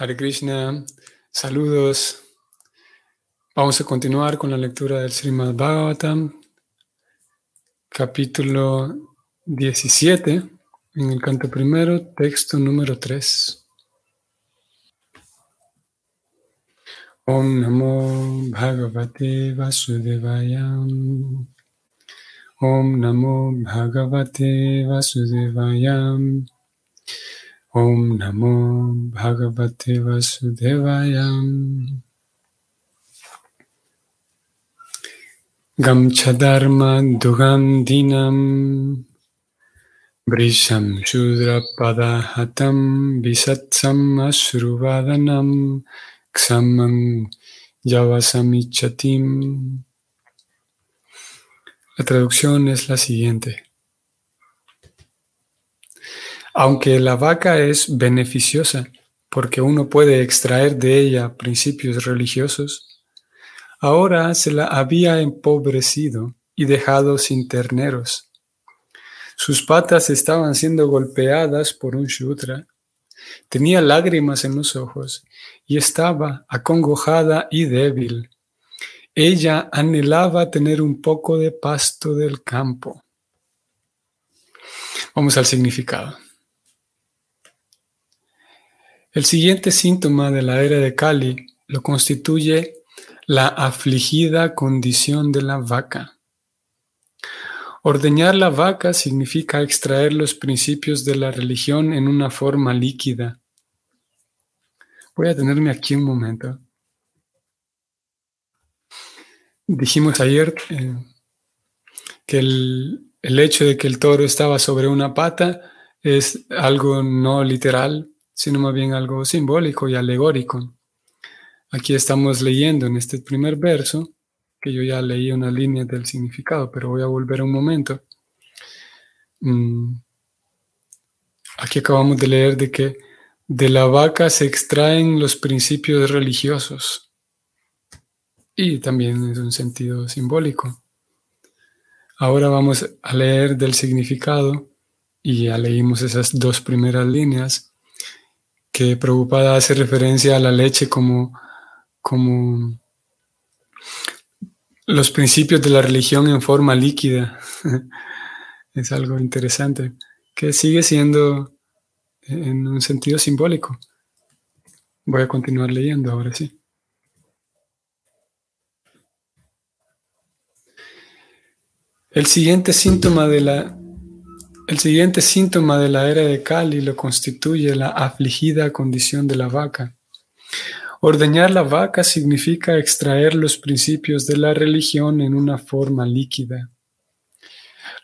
Hare Krishna, saludos. Vamos a continuar con la lectura del Srimad Bhagavatam, capítulo 17, en el canto primero, texto número 3. Om Namo Bhagavate Vasudevaya. Om Namo Bhagavate Vasudevaya. Om Namo Bhagavate Vasudevaya. Gamchadharma Dugandinam Brisham Shudra Padahatam Visatsam Asruvadanam Ksamam Yavasamichatim. La traducción es la siguiente. Aunque la vaca es beneficiosa porque uno puede extraer de ella principios religiosos, ahora se la había empobrecido y dejado sin terneros. Sus patas estaban siendo golpeadas por un shudra. Tenía lágrimas en los ojos y estaba acongojada y débil. Ella anhelaba tener un poco de pasto del campo. Vamos al significado. El siguiente síntoma de la era de Kali lo constituye la afligida condición de la vaca. Ordeñar la vaca significa extraer los principios de la religión en una forma líquida. Voy a tenerme aquí un momento. Dijimos ayer eh, que el, el hecho de que el toro estaba sobre una pata es algo no literal, sino más bien algo simbólico y alegórico. Aquí estamos leyendo en este primer verso, que yo ya leí una línea del significado, pero voy a volver un momento. Mm, aquí acabamos de leer de que de la vaca se extraen los principios religiosos y también es un sentido simbólico. Ahora vamos a leer del significado y ya leímos esas dos primeras líneas que Prabhupada hace referencia a la leche como, como los principios de la religión en forma líquida. es algo interesante, que sigue siendo en un sentido simbólico. Voy a continuar leyendo ahora sí. El siguiente síntoma de la el siguiente síntoma de la era de Kali lo constituye la afligida condición de la vaca. Ordeñar la vaca significa extraer los principios de la religión en una forma líquida.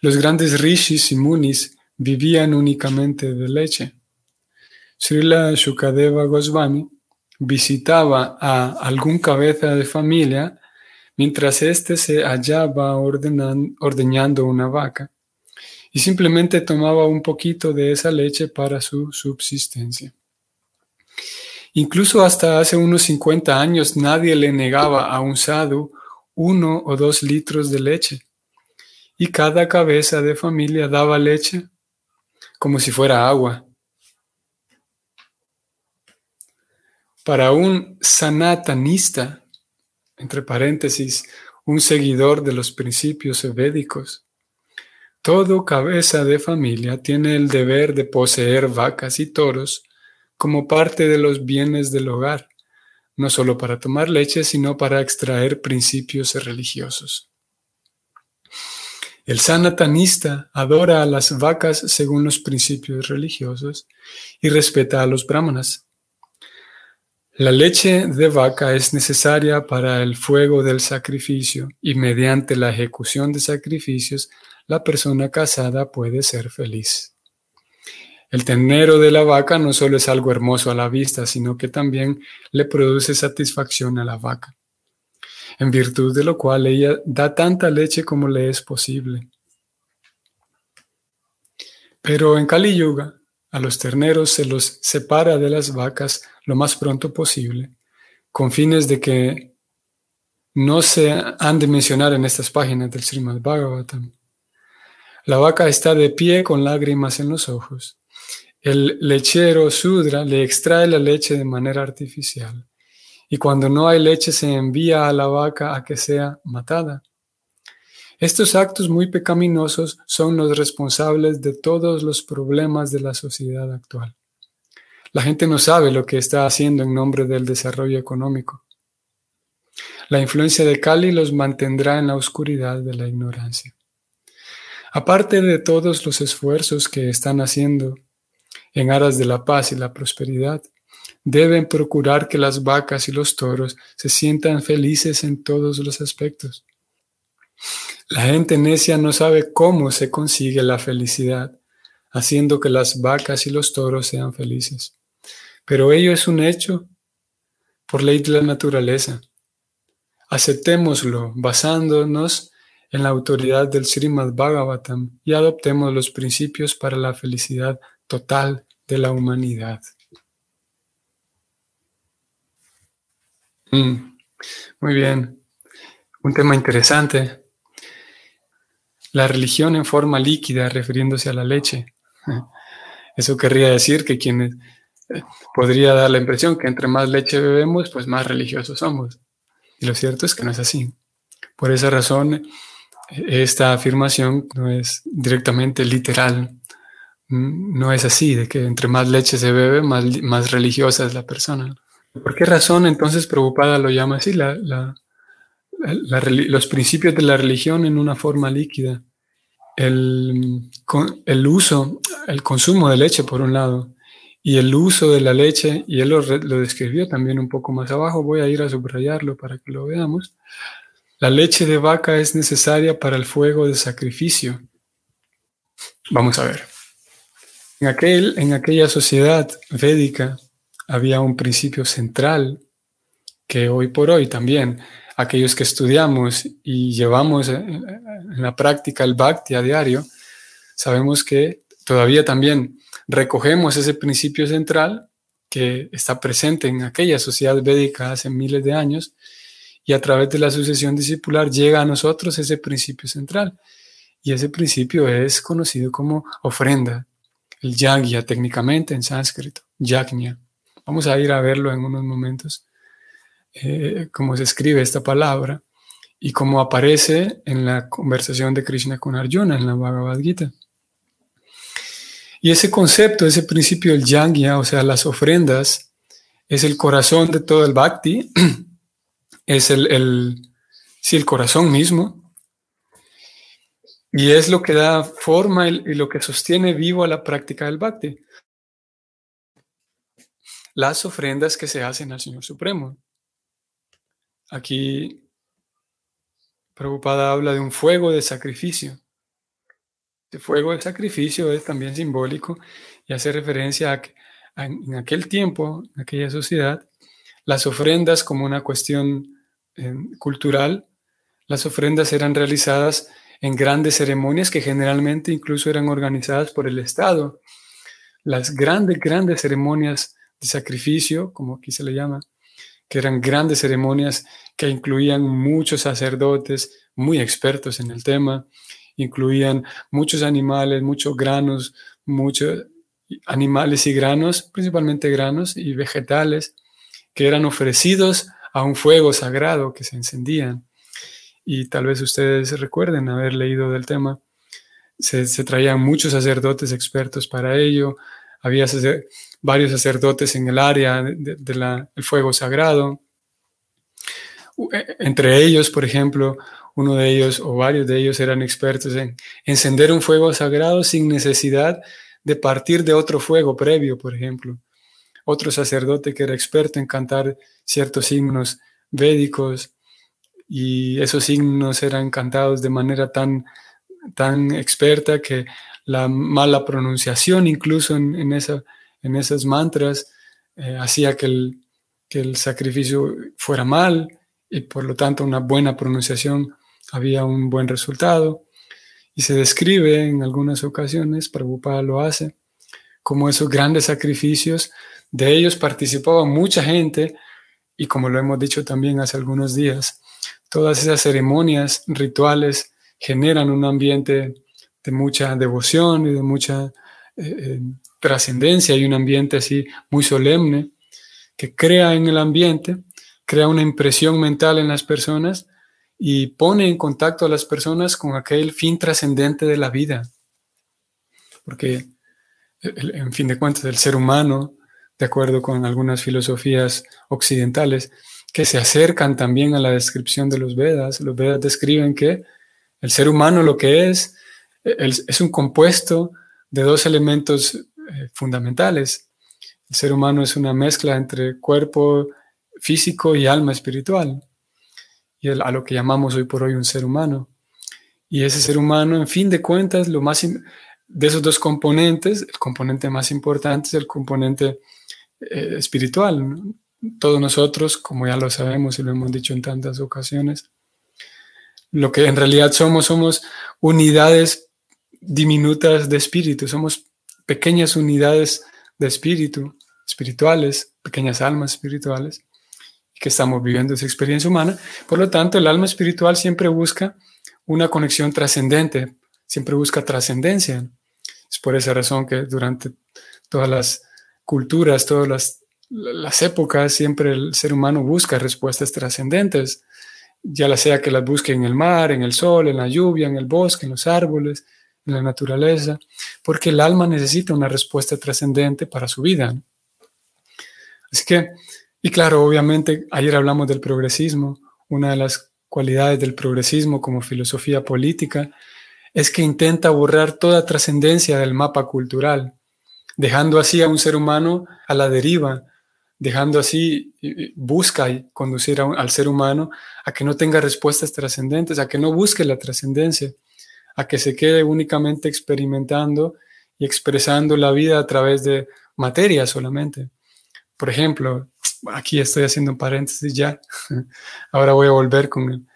Los grandes rishis y munis vivían únicamente de leche. Srila Shukadeva Goswami visitaba a algún cabeza de familia mientras éste se hallaba ordeñando una vaca y simplemente tomaba un poquito de esa leche para su subsistencia. Incluso hasta hace unos 50 años nadie le negaba a un sadhu uno o dos litros de leche y cada cabeza de familia daba leche como si fuera agua. Para un sanatanista, entre paréntesis, un seguidor de los principios védicos, todo cabeza de familia tiene el deber de poseer vacas y toros como parte de los bienes del hogar, no solo para tomar leche, sino para extraer principios religiosos. El sanatanista adora a las vacas según los principios religiosos y respeta a los brahmanas. La leche de vaca es necesaria para el fuego del sacrificio y mediante la ejecución de sacrificios la persona casada puede ser feliz. El ternero de la vaca no solo es algo hermoso a la vista, sino que también le produce satisfacción a la vaca, en virtud de lo cual ella da tanta leche como le es posible. Pero en Kali Yuga, a los terneros se los separa de las vacas lo más pronto posible, con fines de que no se han de mencionar en estas páginas del Srimad Bhagavatam. La vaca está de pie con lágrimas en los ojos. el lechero Sudra le extrae la leche de manera artificial y cuando no hay leche se envía a la vaca a que sea matada. Estos actos muy pecaminosos son los responsables de todos los problemas de la sociedad actual. La gente no sabe lo que está haciendo en nombre del desarrollo económico. La influencia de Kali los mantendrá en la oscuridad de la ignorancia. Aparte de todos los esfuerzos que están haciendo en aras de la paz y la prosperidad, deben procurar que las vacas y los toros se sientan felices en todos los aspectos. La gente necia no sabe cómo se consigue la felicidad, haciendo que las vacas y los toros sean felices. Pero ello es un hecho por ley de la naturaleza. Aceptémoslo basándonos en la autoridad del Srimad Bhagavatam y adoptemos los principios para la felicidad total de la humanidad. Mm, muy bien. Un tema interesante. La religión en forma líquida, refiriéndose a la leche. Eso querría decir que quienes eh, podría dar la impresión que entre más leche bebemos, pues más religiosos somos. Y lo cierto es que no es así. Por esa razón, esta afirmación no es directamente literal. No es así, de que entre más leche se bebe, más, religiosa es la persona. ¿Por qué razón entonces Prabhupada lo llama así, los principios de la religión en una forma líquida? El, el, uso, el consumo de leche por un lado, y el uso de la leche, y él lo, lo describió también un poco más abajo, voy a ir a subrayarlo para que lo veamos. La leche de vaca es necesaria para el fuego de sacrificio. Vamos a ver. En, aquel, en aquella sociedad védica, había un principio central que hoy por hoy también aquellos que estudiamos y llevamos en la práctica el bhakti a diario, sabemos que todavía también recogemos ese principio central que está presente en aquella sociedad védica hace miles de años y a través de la sucesión discipular llega a nosotros ese principio central. Y ese principio es conocido como ofrenda, el yagya técnicamente en sánscrito, yajna. Vamos a ir a verlo en unos momentos, eh, cómo se escribe esta palabra y cómo aparece en la conversación de Krishna con Arjuna en la Bhagavad Gita. Y ese concepto, ese principio del yagya, o sea, las ofrendas, es el corazón de todo el bhakti, es el, el, el corazón mismo, y es lo que da forma y, lo que sostiene vivo a la práctica del bhakti las ofrendas que se hacen al Señor Supremo. Aquí Prabhupada habla de un fuego de sacrificio. El fuego de sacrificio es también simbólico y hace referencia a que en aquel tiempo, en aquella sociedad, las ofrendas como una cuestión eh, cultural, las ofrendas eran realizadas en grandes ceremonias que generalmente incluso eran organizadas por el Estado. Las grandes, grandes ceremonias sacrificio, como aquí se le llama, que eran grandes ceremonias que incluían muchos sacerdotes muy expertos en el tema, incluían muchos animales, muchos granos, muchos animales y granos, principalmente granos y vegetales, que eran ofrecidos a un fuego sagrado que se encendían. Y tal vez ustedes recuerden haber leído del tema. Se, traían muchos sacerdotes expertos para ello, había varios sacerdotes en el área del fuego sagrado. E, entre ellos, por ejemplo, uno de ellos o varios de ellos eran expertos en encender un fuego sagrado sin necesidad de partir de otro fuego previo, por ejemplo. Otro sacerdote que era experto en cantar ciertos himnos védicos y esos himnos eran cantados de manera tan, tan experta que la mala pronunciación incluso en, esa, en esas mantras eh, hacía que el, que el sacrificio fuera mal y por lo tanto una buena pronunciación había un buen resultado. Y se describe en algunas ocasiones, Prabhupada lo hace, como esos grandes sacrificios, de ellos participaba mucha gente y como lo hemos dicho también hace algunos días, todas esas ceremonias rituales generan un ambiente de mucha devoción y de mucha eh, eh, trascendencia y un ambiente así muy solemne que crea en el ambiente, crea una impresión mental en las personas y pone en contacto a las personas con aquel fin trascendente de la vida. Porque, en fin de cuentas, el ser humano, de acuerdo con algunas filosofías occidentales, que se acercan también a la descripción de los Vedas, los Vedas describen que el ser humano lo que es, es un compuesto de dos elementos eh, fundamentales. El ser humano es una mezcla entre cuerpo físico y alma espiritual, y a lo que llamamos hoy por hoy un ser humano. Y ese ser humano, en fin de cuentas, lo más de esos dos componentes, el componente más importante es el componente eh, espiritual. Todos nosotros, como ya lo sabemos y lo hemos dicho en tantas ocasiones, lo que en realidad somos, somos unidades diminutas de espíritu, somos pequeñas unidades de espíritu, espirituales, pequeñas almas espirituales, que estamos viviendo esa experiencia humana. Por lo tanto, el alma espiritual siempre busca una conexión trascendente, siempre busca trascendencia. Es por esa razón que durante todas las culturas, todas las, las épocas, siempre el ser humano busca respuestas trascendentes, ya la sea que las busque en el mar, en el sol, en la lluvia, en el bosque, en los árboles, en la naturaleza, porque el alma necesita una respuesta trascendente para su vida. Así que, y claro, obviamente, ayer hablamos del progresismo, una de las cualidades del progresismo como filosofía política es que intenta borrar toda trascendencia del mapa cultural, dejando así a un ser humano a la deriva, dejando así, busca conducir al ser humano a que no tenga respuestas trascendentes, a que no busque la trascendencia, a que se quede únicamente experimentando y expresando la vida a través de materia solamente. Por ejemplo, aquí estoy haciendo un paréntesis ya, ahora voy a volver con el,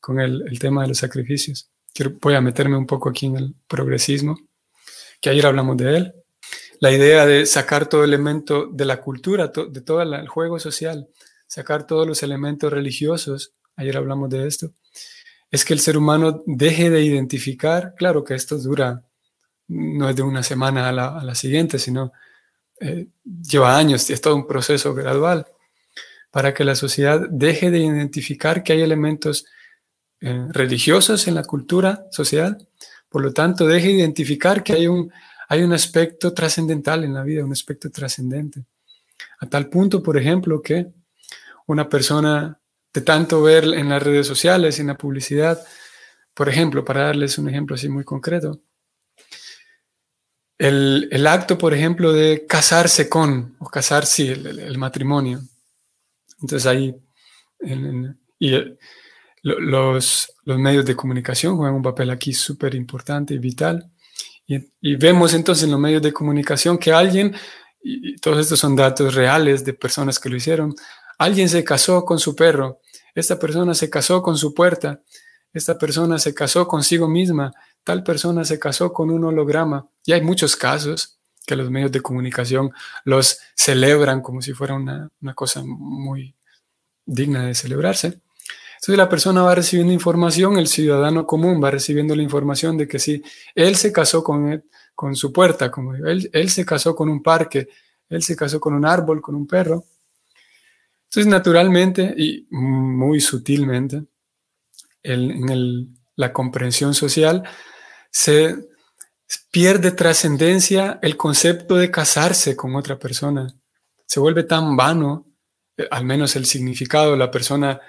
con el, tema de los sacrificios. Voy a meterme un poco aquí en el progresismo, que ayer hablamos de él. La idea de sacar todo elemento de la cultura, de todo el juego social, sacar todos los elementos religiosos, ayer hablamos de esto, es que el ser humano deje de identificar, claro que esto dura, no es de una semana a la, siguiente, sino eh, lleva años, es todo un proceso gradual, para que la sociedad deje de identificar que hay elementos eh, religiosos en la cultura social, por lo tanto, deje de identificar que hay un, hay un aspecto trascendental en la vida, un aspecto trascendente. A tal punto, por ejemplo, que una persona de tanto ver en las redes sociales, en la publicidad. Por ejemplo, para darles un ejemplo así muy concreto, el, acto, por ejemplo, de casarse con, o casar, sí, el, matrimonio. Entonces ahí, y los, los, medios de comunicación juegan un papel aquí súper importante y vital. Y, vemos entonces en los medios de comunicación que alguien, y todos estos son datos reales de personas que lo hicieron, Alguien se casó con su perro, esta persona se casó con su puerta, esta persona se casó consigo misma, tal persona se casó con un holograma. Y hay muchos casos que los medios de comunicación los celebran como si fuera una, cosa muy digna de celebrarse. Entonces la persona va recibiendo información, el ciudadano común va recibiendo la información de que sí, él se casó con, con su puerta, como él, él se casó con un parque, él se casó con un árbol, con un perro. Entonces, naturalmente y muy sutilmente, en la comprensión social, se pierde trascendencia el concepto de casarse con otra persona. Se vuelve tan vano, eh, al menos el significado de la persona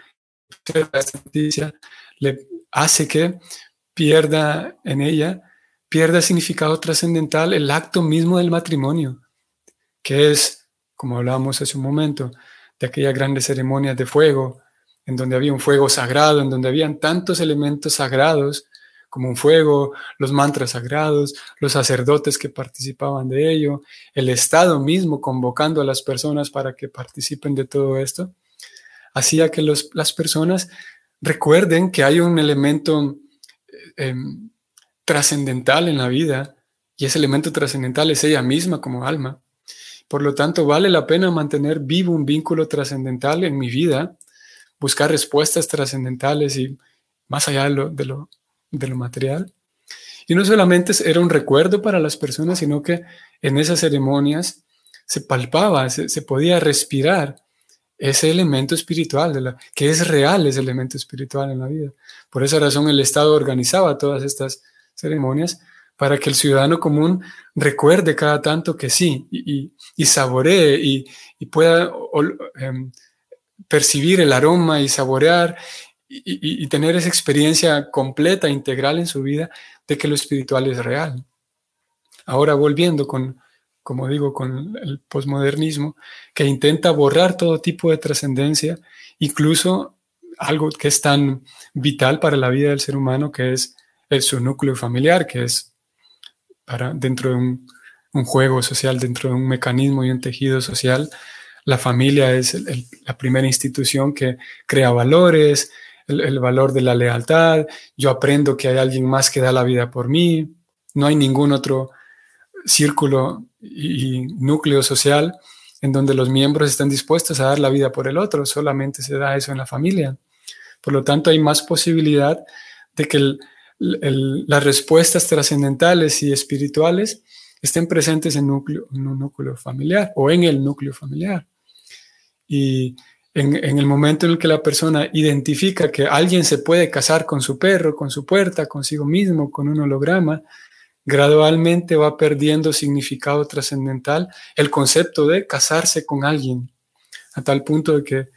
esta le hace que pierda en ella, pierda significado trascendental el acto mismo del matrimonio, que es, como hablábamos hace un momento, de aquellas grandes ceremonias de fuego, en donde había un fuego sagrado, en donde habían tantos elementos sagrados como un fuego, los mantras sagrados, los sacerdotes que participaban de ello, el Estado mismo convocando a las personas para que participen de todo esto, hacía que las personas recuerden que hay un elemento eh, em, trascendental en la vida y ese elemento trascendental es ella misma como alma. Por lo tanto, vale la pena mantener vivo un vínculo trascendental en mi vida, buscar respuestas trascendentales y más allá de lo, de lo, material. Y no solamente era un recuerdo para las personas, sino que en esas ceremonias se palpaba, se, podía respirar ese elemento espiritual, de la, que es real ese elemento espiritual en la vida. Por esa razón el Estado organizaba todas estas ceremonias para que el ciudadano común recuerde cada tanto que sí y, y, saboree y, pueda em, percibir el aroma y saborear y, tener esa experiencia completa, integral en su vida de que lo espiritual es real. Ahora volviendo con, como digo, con el posmodernismo, que intenta borrar todo tipo de trascendencia, incluso algo que es tan vital para la vida del ser humano, que es su núcleo familiar, que es para dentro de un, juego social, dentro de un mecanismo y un tejido social, la familia es la primera institución que crea valores, el, valor de la lealtad, yo aprendo que hay alguien más que da la vida por mí, no hay ningún otro círculo y, núcleo social en donde los miembros están dispuestos a dar la vida por el otro, solamente se da eso en la familia. Por lo tanto, hay más posibilidad de que las respuestas trascendentales y espirituales estén presentes en, núcleo, en, un núcleo familiar o en el núcleo familiar. Y en, el momento en el que la persona identifica que alguien se puede casar con su perro, con su puerta, consigo mismo, con un holograma, gradualmente va perdiendo significado trascendental el concepto de casarse con alguien, a tal punto de que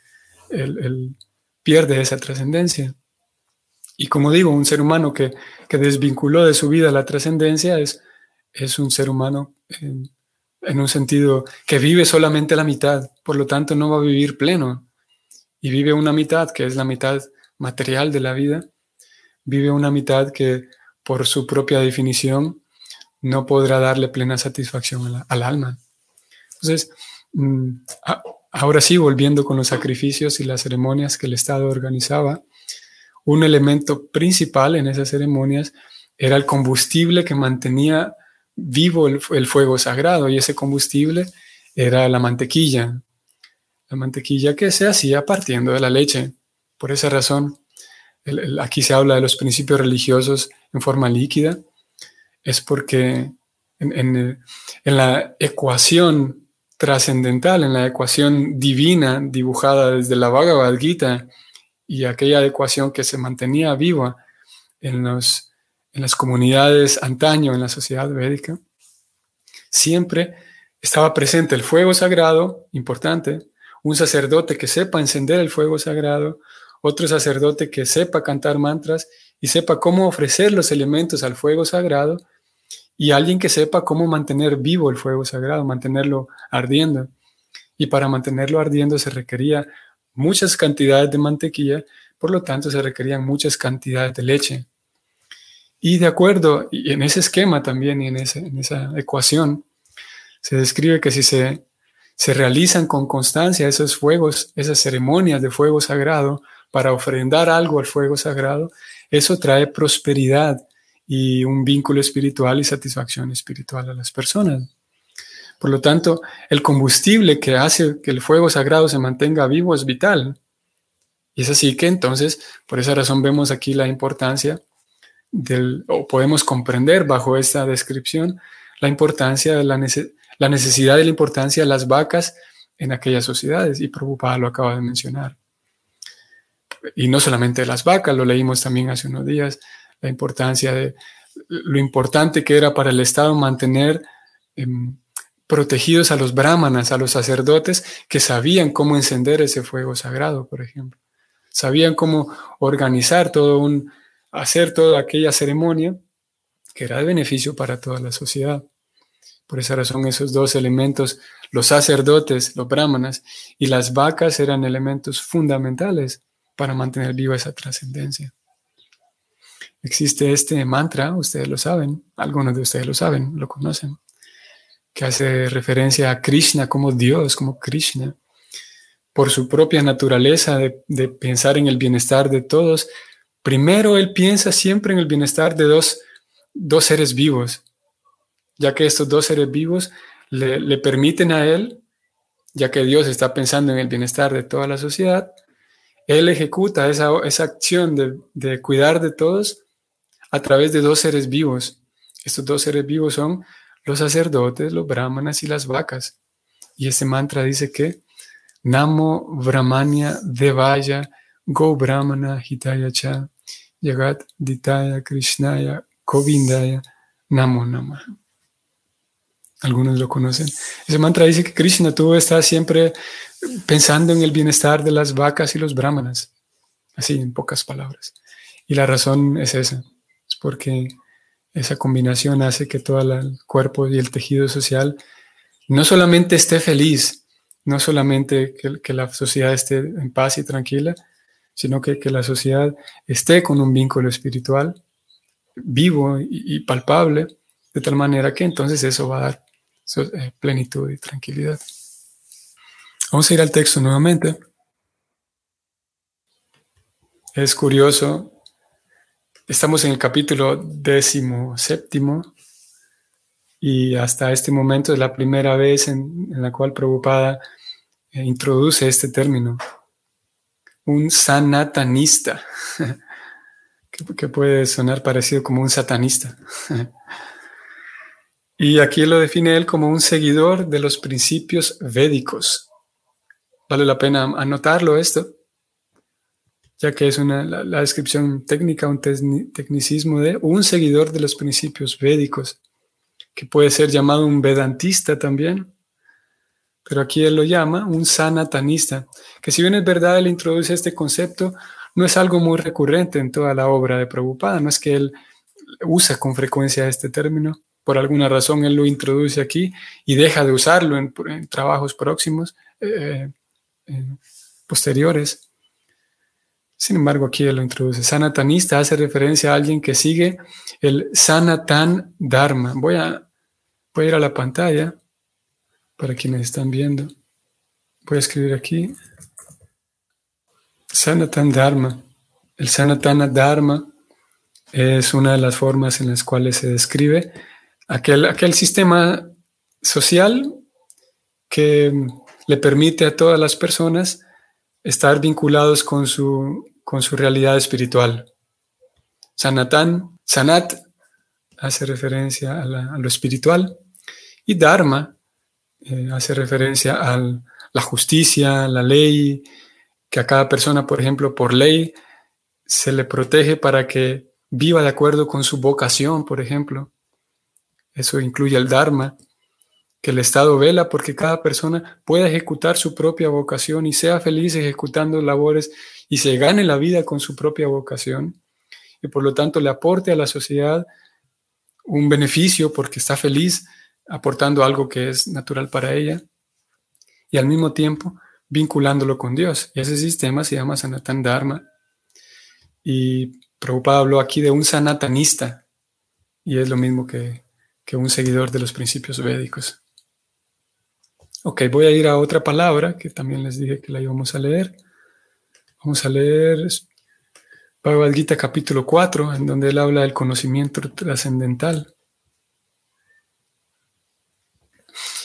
él pierde esa trascendencia. Y como digo, un ser humano que, desvinculó de su vida la trascendencia es, es un ser humano en, un sentido que vive solamente la mitad, por lo tanto no va a vivir pleno. Y vive una mitad que es la mitad material de la vida, vive una mitad que por su propia definición no podrá darle plena satisfacción al alma. Entonces, mm, ahora sí, volviendo con los sacrificios y las ceremonias que el Estado organizaba, un elemento principal en esas ceremonias era el combustible que mantenía vivo el, fuego sagrado y ese combustible era la mantequilla, la mantequilla que se hacía partiendo de la leche. Por esa razón, aquí se habla de los principios religiosos en forma líquida, es porque en, la ecuación trascendental, en la ecuación divina dibujada desde la Bhagavad Gita, y aquella adecuación que se mantenía viva en, en las comunidades antaño, en la sociedad védica, siempre estaba presente el fuego sagrado, importante, un sacerdote que sepa encender el fuego sagrado, otro sacerdote que sepa cantar mantras y sepa cómo ofrecer los elementos al fuego sagrado, y alguien que sepa cómo mantener vivo el fuego sagrado, mantenerlo ardiendo. Y para mantenerlo ardiendo se requería muchas cantidades de mantequilla, por lo tanto se requerían muchas cantidades de leche. Y de acuerdo, en ese esquema también y en, esa ecuación, se describe que si se realizan con constancia esos fuegos, esas ceremonias de fuego sagrado, para ofrendar algo al fuego sagrado, eso trae prosperidad y un vínculo espiritual y satisfacción espiritual a las personas. Por lo tanto, el combustible que hace que el fuego sagrado se mantenga vivo es vital. Y es así que entonces, por esa razón vemos aquí la importancia del, o podemos comprender bajo esta descripción, la importancia de la, la necesidad de la importancia de las vacas en aquellas sociedades. Y Prabhupada lo acaba de mencionar. Y no solamente las vacas, lo leímos también hace unos días, la importancia de lo importante que era para el Estado mantener em, protegidos a los brahmanas, a los sacerdotes que sabían cómo encender ese fuego sagrado, por ejemplo. Sabían cómo organizar todo un, hacer toda aquella ceremonia que era de beneficio para toda la sociedad. Por esa razón esos dos elementos, los sacerdotes, los brahmanas y las vacas eran elementos fundamentales para mantener viva esa trascendencia. Existe este mantra, ustedes lo saben, algunos de ustedes lo saben, lo conocen, que hace referencia a Krishna como Dios, como Krishna, por su propia naturaleza de, pensar en el bienestar de todos, primero él piensa siempre en el bienestar de dos, dos seres vivos, ya que estos dos seres vivos le, permiten a él, ya que Dios está pensando en el bienestar de toda la sociedad, él ejecuta esa, esa acción de, de cuidar de todos a través de dos seres vivos Estos dos seres vivos son los sacerdotes, los brahmanas y las vacas. Y ese mantra dice que Namo Brahmanya Devaya Go Brahmana Hitaya Cha Yagat Ditaya Krishnaya Govindaya Namo Namah. Algunos lo conocen. Ese mantra dice que Krishna tuvo está siempre pensando en el bienestar de las vacas y los brahmanas. Así, en pocas palabras. Y la razón es esa. Porque esa combinación hace que todo el cuerpo y el tejido social no solamente esté feliz, no solamente que, la sociedad esté en paz y tranquila, sino que, la sociedad esté con un vínculo espiritual vivo y palpable, de tal manera que entonces eso va a dar eh, plenitud y tranquilidad. Vamos a ir al texto nuevamente. Es curioso, estamos en el capítulo décimo séptimo y hasta este momento es la primera vez en, la cual Prabhupada eh, introduce este término, un sanatanista, que puede sonar parecido como un satanista. Y aquí lo define él como un seguidor de los principios védicos. Vale la pena anotarlo esto, ya que es una, la, descripción técnica, un tecnicismo de un seguidor de los principios védicos, que puede ser llamado un vedantista también, pero aquí él lo llama un sanatanista, que si bien es verdad, él introduce este concepto, no es algo muy recurrente en toda la obra de Prabhupada, no es que él usa con frecuencia este término, por alguna razón él lo introduce aquí y deja de usarlo en, trabajos próximos, eh, eh, posteriores. Sin embargo, aquí él lo introduce. Sanatanista hace referencia a alguien que sigue el Sanatan Dharma. Voy a, voy a ir a la pantalla para quienes están viendo. Voy a escribir aquí. Sanatan Dharma. El Sanatana Dharma es una de las formas en las cuales se describe aquel, aquel sistema social que le permite a todas las personas estar vinculados con su, con su realidad espiritual. Sanatan, Sanat hace referencia a, lo espiritual y Dharma eh, hace referencia a la justicia, la ley, que a cada persona, por ejemplo, por ley, se le protege para que viva de acuerdo con su vocación, por ejemplo. Eso incluye el Dharma, que el Estado vela porque cada persona pueda ejecutar su propia vocación y sea feliz ejecutando labores y se gane la vida con su propia vocación y por lo tanto le aporte a la sociedad un beneficio porque está feliz aportando algo que es natural para ella y al mismo tiempo vinculándolo con Dios. Y ese sistema se llama Sanatan Dharma. Y Prabhupada habló aquí de un sanatanista y es lo mismo que que un seguidor de los principios védicos. Ok, voy a ir a otra palabra que también les dije que la íbamos a leer. Vamos a leer Bhagavad Gita capítulo 4, en donde él habla del conocimiento trascendental.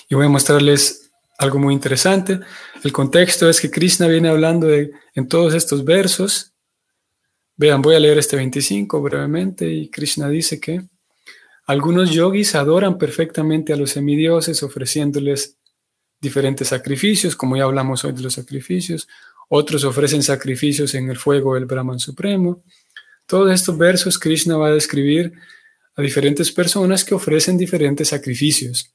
Y voy a mostrarles algo muy interesante. El contexto es que Krishna viene hablando de, en todos estos versos. Vean, voy a leer este 25 brevemente y Krishna dice que algunos yogis adoran perfectamente a los semidioses ofreciéndoles diferentes sacrificios, como ya hablamos hoy de los sacrificios. Otros ofrecen sacrificios en el fuego del Brahman Supremo. Todos estos versos Krishna va a describir a diferentes personas que ofrecen diferentes sacrificios.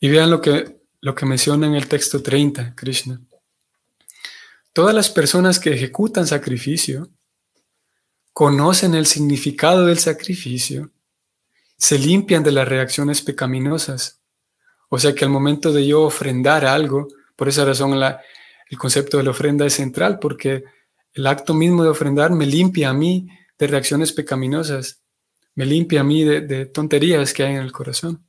Y vean lo que, lo que menciona en el texto 30, Krishna. Todas las personas que ejecutan sacrificio conocen el significado del sacrificio, se limpian de las reacciones pecaminosas. O sea que al momento de yo ofrendar algo, por esa razón el concepto de la ofrenda es central, porque el acto mismo de ofrendar me limpia a mí de reacciones pecaminosas, me limpia a mí de, tonterías que hay en el corazón.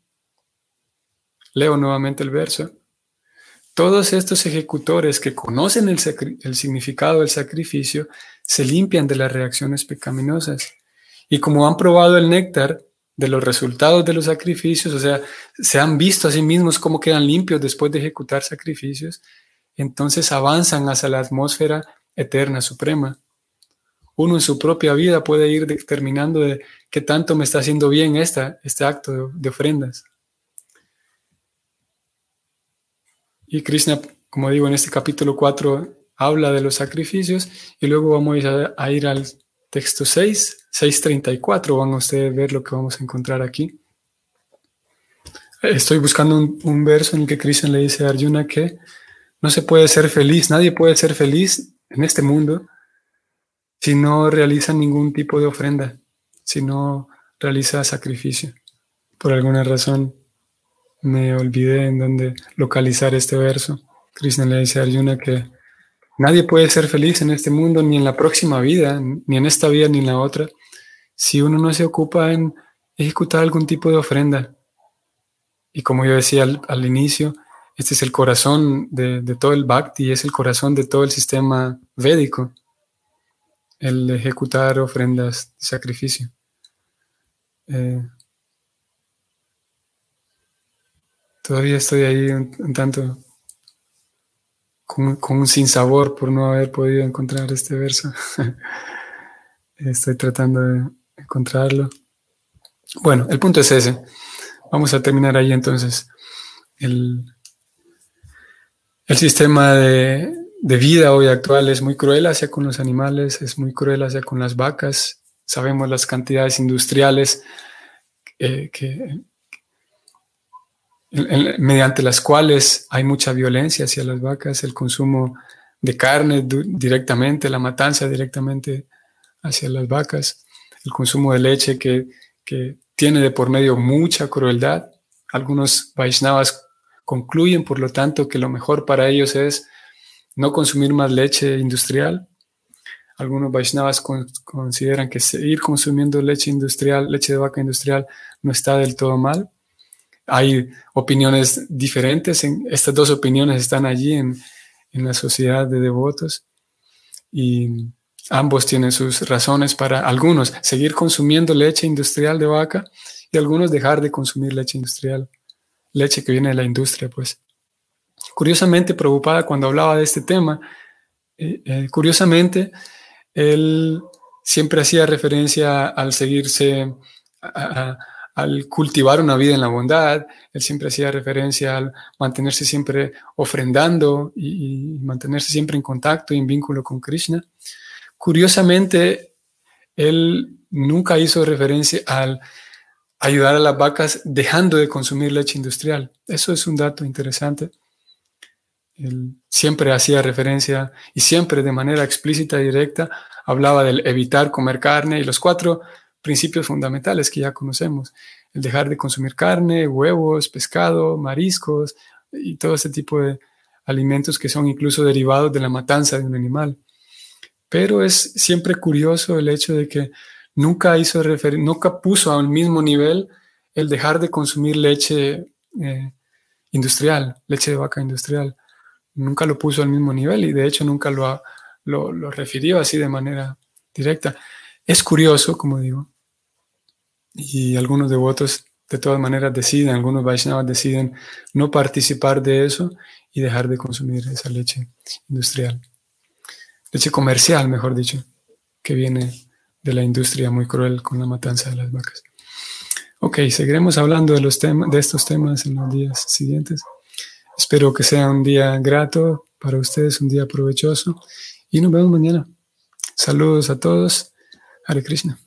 Leo nuevamente el verso. Todos estos ejecutores que conocen el, significado del sacrificio se limpian de las reacciones pecaminosas. Y como han probado el néctar de los resultados de los sacrificios, o sea, se han visto a sí mismos cómo quedan limpios después de ejecutar sacrificios, entonces avanzan hacia la atmósfera eterna suprema. uno en su propia vida puede ir determinando de qué tanto me está haciendo bien esta, este acto de, ofrendas. Y Krishna, como digo, en este capítulo 4 habla de los sacrificios y luego vamos a, ir al texto 6, 6.34, van a ustedes ver lo que vamos a encontrar aquí. Estoy buscando un, un verso en el que Krishna le dice a Arjuna que no se puede ser feliz, nadie puede ser feliz en este mundo si no realiza ningún tipo de ofrenda, si no realiza sacrificio. Por alguna razón me olvidé en dónde localizar este verso. Krishna le dice a Arjuna que nadie puede ser feliz en este mundo, ni en la próxima vida, ni en esta vida, ni en la otra, si uno no se ocupa en ejecutar algún tipo de ofrenda. Y como yo decía al, inicio, este es el corazón de, de, todo el bhakti, es el corazón de todo el sistema védico el ejecutar ofrendas de sacrificio. Eh, todavía estoy ahí un, tanto con, un sinsabor por no haber podido encontrar este verso. estoy tratando de encontrarlo. Bueno, el punto es ese. Vamos a terminar ahí entonces. El, el sistema de, de vida hoy actual es muy cruel hacia con los animales, es muy cruel hacia con las vacas. Sabemos las cantidades industriales eh, que, mediante las cuales hay mucha violencia hacia las vacas, el consumo de carne directamente, la matanza directamente hacia las vacas, el consumo de leche que, que tiene de por medio mucha crueldad. Algunos Vaishnavas concluyen, por lo tanto, que lo mejor para ellos es no consumir más leche industrial. Algunos Vaishnavas consideran que seguir consumiendo leche industrial, leche de vaca industrial, no está del todo mal. Hay opiniones diferentes. En, estas dos opiniones están allí en, en la sociedad de devotos y ambos tienen sus razones para algunos seguir consumiendo leche industrial de vaca y algunos dejar de consumir leche industrial, leche que viene de la industria, pues. Curiosamente, preocupada cuando hablaba de este tema, eh, eh, curiosamente, él siempre hacía referencia al seguirse, al cultivar una vida en la bondad, él siempre hacía referencia al mantenerse siempre ofrendando y, mantenerse siempre en contacto y en vínculo con Krishna. Curiosamente, él nunca hizo referencia al ayudar a las vacas dejando de consumir leche industrial. Eso es un dato interesante. Él siempre hacía referencia y siempre de manera explícita y directa hablaba del evitar comer carne y los cuatro principios fundamentales que ya conocemos. El dejar de consumir carne, huevos, pescado, mariscos y todo ese tipo de alimentos que son incluso derivados de la matanza de un animal. Pero es siempre curioso el hecho de que nunca hizo nunca puso al mismo nivel el dejar de consumir leche eh, industrial, leche de vaca industrial nunca lo puso al mismo nivel y de hecho nunca lo, lo, refirió así de manera directa. Es curioso, como digo, y algunos devotos de todas maneras deciden, algunos Vaishnavas deciden no participar de eso y dejar de consumir esa leche industrial. Leche comercial, mejor dicho, que viene de la industria muy cruel con la matanza de las vacas. Ok, seguiremos hablando de, los temas, de estos temas en los días siguientes. Espero que sea un día grato para ustedes, un día provechoso y nos vemos mañana. Saludos a todos. Hare Krishna.